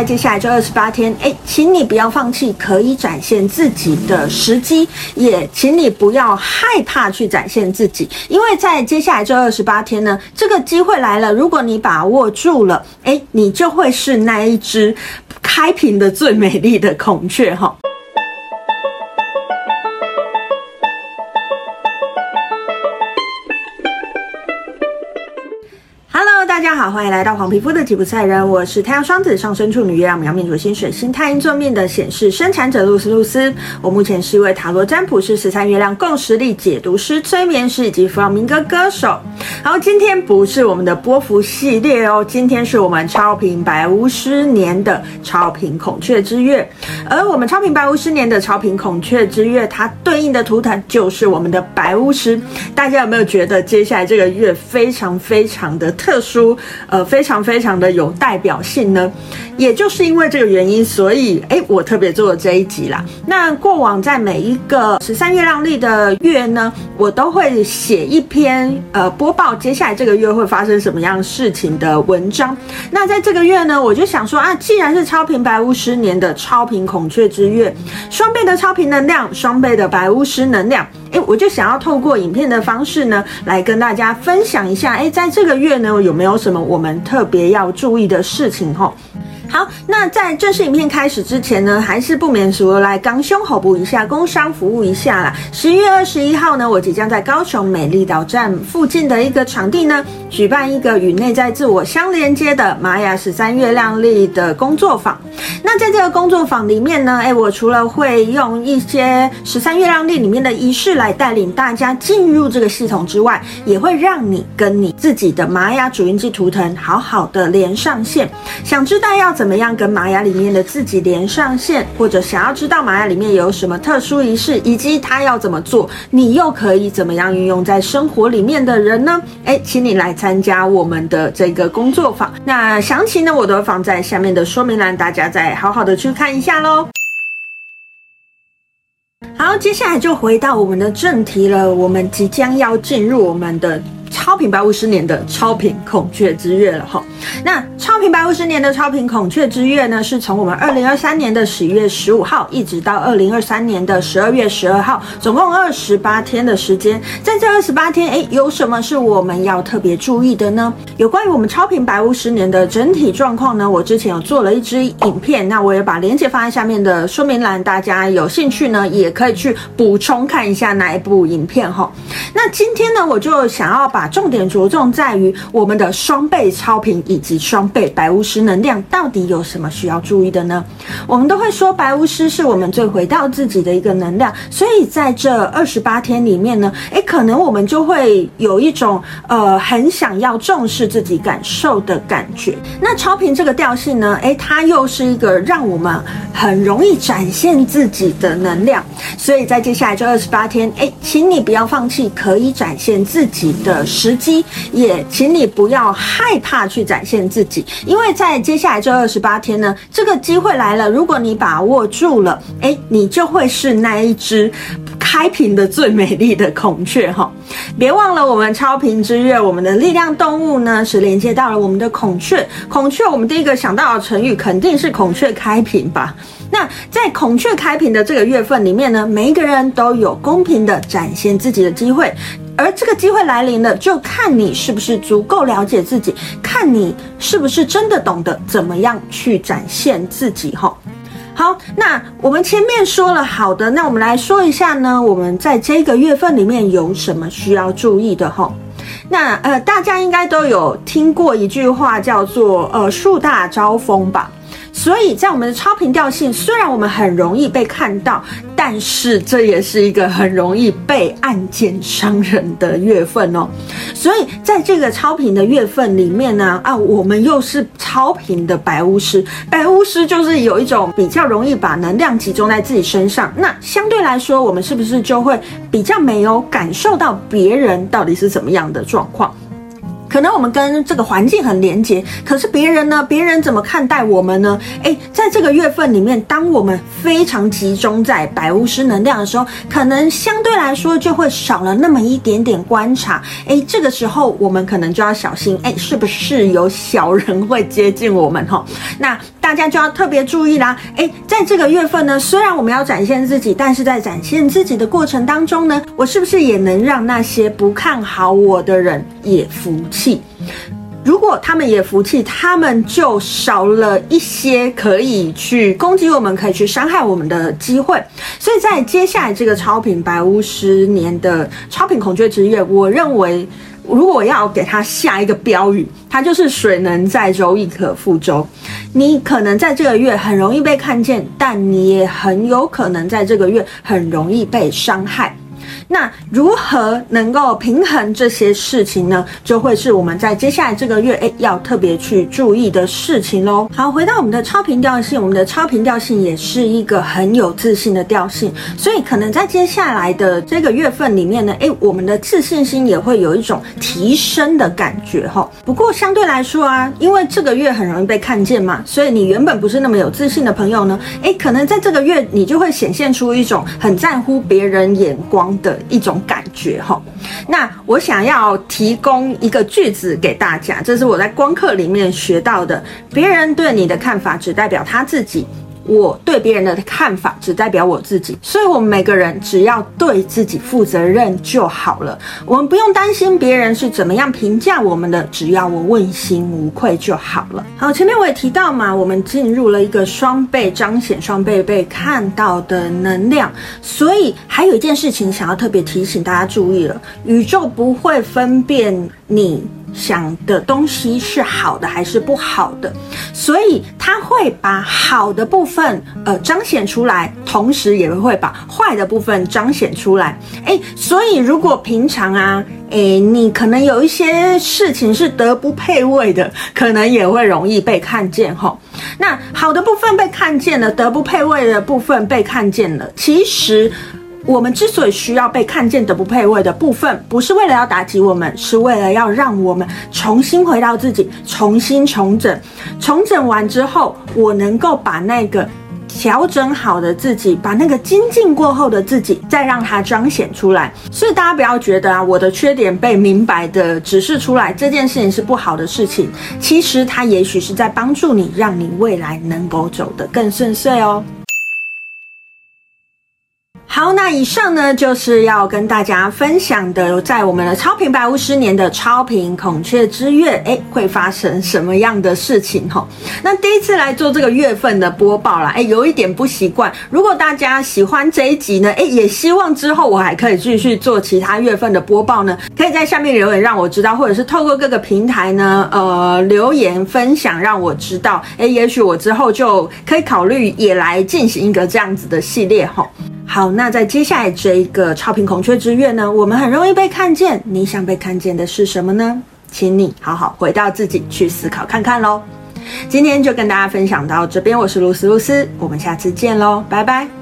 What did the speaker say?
在接下来这二十八天，哎，请你不要放弃可以展现自己的时机，也请你不要害怕去展现自己，因为在接下来这二十八天呢，这个机会来了，如果你把握住了，哎，你就会是那一只开屏的最美丽的孔雀哈。好，欢迎来到黄皮肤的吉普赛人，我是太阳双子上升处女月亮苗面主星水星太阴座面的显示生产者露丝露丝。我目前是一位塔罗占卜师、十三月亮共识力解读师、催眠师以及弗朗明哥歌手。好，今天不是我们的波幅系列哦，今天是我们超频白巫师年的超频孔雀之月。而我们超频白巫师年的超频孔雀之月，它对应的图腾就是我们的白巫师。大家有没有觉得接下来这个月非常非常的特殊？呃，非常非常的有代表性呢，也就是因为这个原因，所以哎，我特别做了这一集啦。那过往在每一个十三月亮历的月呢，我都会写一篇呃播报接下来这个月会发生什么样事情的文章。那在这个月呢，我就想说啊，既然是超频白巫师年的超频孔雀之月，双倍的超频能量，双倍的白巫师能量。诶，我就想要透过影片的方式呢，来跟大家分享一下，诶，在这个月呢，有没有什么我们特别要注意的事情吼？好，那在正式影片开始之前呢，还是不免俗来刚胸口补一下，工商服务一下啦。十一月二十一号呢，我即将在高雄美丽岛站附近的一个场地呢，举办一个与内在自我相连接的玛雅十三月亮历的工作坊。那在这个工作坊里面呢，哎，我除了会用一些十三月亮历里面的仪式来带领大家进入这个系统之外，也会让你跟你自己的玛雅主印记图腾好好的连上线。想知道要怎么样跟玛雅里面的自己连上线，或者想要知道玛雅里面有什么特殊仪式，以及它要怎么做，你又可以怎么样运用在生活里面的人呢？哎，请你来参加我们的这个工作坊。那详情呢，我都放在下面的说明栏，大家再好好的去看一下喽。好，接下来就回到我们的正题了，我们即将要进入我们的。超品白五十年的超品孔雀之月了哈，那超频白巫师年的超频孔雀之月呢，是从我们二零二三年的十一月十五号一直到二零二三年的十二月十二号，总共二十八天的时间。在这二十八天，哎，有什么是我们要特别注意的呢？有关于我们超频白巫师年的整体状况呢，我之前有做了一支影片，那我也把链接放在下面的说明栏，大家有兴趣呢，也可以去补充看一下那一部影片哈。那今天呢，我就想要把重点着重在于我们的双倍超频以及双倍白巫师能量到底有什么需要注意的呢？我们都会说白巫师是我们最回到自己的一个能量，所以在这二十八天里面呢，诶，可能我们就会有一种呃很想要重视自己感受的感觉。那超频这个调性呢，诶，它又是一个让我们很容易展现自己的能量，所以在接下来这二十八天，诶，请你不要放弃可以展现自己的。时机，也请你不要害怕去展现自己，因为在接下来这二十八天呢，这个机会来了，如果你把握住了，哎，你就会是那一只开屏的最美丽的孔雀哈。别忘了，我们超频之月，我们的力量动物呢是连接到了我们的孔雀。孔雀，我们第一个想到的成语肯定是孔雀开屏吧？那在孔雀开屏的这个月份里面呢，每一个人都有公平的展现自己的机会。而这个机会来临了，就看你是不是足够了解自己，看你是不是真的懂得怎么样去展现自己。哈，好，那我们前面说了好的，那我们来说一下呢，我们在这个月份里面有什么需要注意的？哈，那呃，大家应该都有听过一句话，叫做呃“树大招风”吧。所以在我们的超频调性，虽然我们很容易被看到，但是这也是一个很容易被暗箭伤人的月份哦。所以在这个超频的月份里面呢，啊，我们又是超频的白巫师，白巫师就是有一种比较容易把能量集中在自己身上。那相对来说，我们是不是就会比较没有感受到别人到底是怎么样的状况？可能我们跟这个环境很连接，可是别人呢？别人怎么看待我们呢？诶，在这个月份里面，当我们非常集中在白巫师能量的时候，可能相对来说就会少了那么一点点观察。诶，这个时候我们可能就要小心，诶，是不是有小人会接近我们？哈，那。大家就要特别注意啦。诶，在这个月份呢，虽然我们要展现自己，但是在展现自己的过程当中呢，我是不是也能让那些不看好我的人也服气？如果他们也服气，他们就少了一些可以去攻击我们、可以去伤害我们的机会。所以在接下来这个超品白巫师年的超品孔雀之月，我认为，如果要给它下一个标语，它就是“水能载舟，亦可覆舟”。你可能在这个月很容易被看见，但你也很有可能在这个月很容易被伤害。那如何能够平衡这些事情呢？就会是我们在接下来这个月，诶，要特别去注意的事情喽。好，回到我们的超频调性，我们的超频调性也是一个很有自信的调性，所以可能在接下来的这个月份里面呢，诶，我们的自信心也会有一种提升的感觉哈。不过相对来说啊，因为这个月很容易被看见嘛，所以你原本不是那么有自信的朋友呢，诶，可能在这个月你就会显现出一种很在乎别人眼光的。一种感觉哈，那我想要提供一个句子给大家，这是我在光课里面学到的。别人对你的看法只代表他自己。我对别人的看法只代表我自己，所以我们每个人只要对自己负责任就好了。我们不用担心别人是怎么样评价我们的，只要我问心无愧就好了。好，前面我也提到嘛，我们进入了一个双倍彰显、双倍被看到的能量，所以还有一件事情想要特别提醒大家注意了：宇宙不会分辨你。想的东西是好的还是不好的，所以他会把好的部分呃彰显出来，同时也会把坏的部分彰显出来。诶，所以如果平常啊，诶，你可能有一些事情是德不配位的，可能也会容易被看见齁。那好的部分被看见了，德不配位的部分被看见了，其实。我们之所以需要被看见的不配位的部分，不是为了要打击我们，是为了要让我们重新回到自己，重新重整。重整完之后，我能够把那个调整好的自己，把那个精进过后的自己，再让它彰显出来。所以大家不要觉得啊，我的缺点被明白的指示出来，这件事情是不好的事情。其实它也许是在帮助你，让你未来能够走得更顺遂哦。好，那以上呢，就是要跟大家分享的，在我们的超频白巫十年的超频孔雀之月，哎，会发生什么样的事情哈？那第一次来做这个月份的播报啦，哎，有一点不习惯。如果大家喜欢这一集呢，哎，也希望之后我还可以继续做其他月份的播报呢，可以在下面留言让我知道，或者是透过各个平台呢，呃，留言分享让我知道，哎，也许我之后就可以考虑也来进行一个这样子的系列哈。好，那在接下来这一个超频孔雀之月呢，我们很容易被看见。你想被看见的是什么呢？请你好好回到自己去思考看看喽。今天就跟大家分享到这边，我是露丝露丝，我们下次见喽，拜拜。